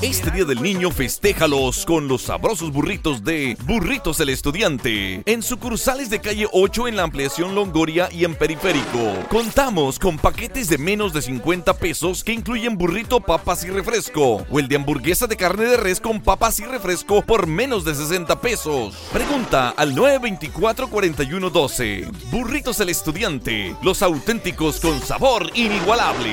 Este Día del Niño festéjalos con los sabrosos burritos de Burritos el Estudiante en sucursales de calle 8 en la ampliación Longoria y en Periférico. Contamos con paquetes de menos de 50 pesos que incluyen burrito, papas y refresco o el de hamburguesa de carne de res con papas y refresco por menos de 60 pesos. Pregunta al 924-4112. Burritos el Estudiante, los auténticos con sabor inigualable.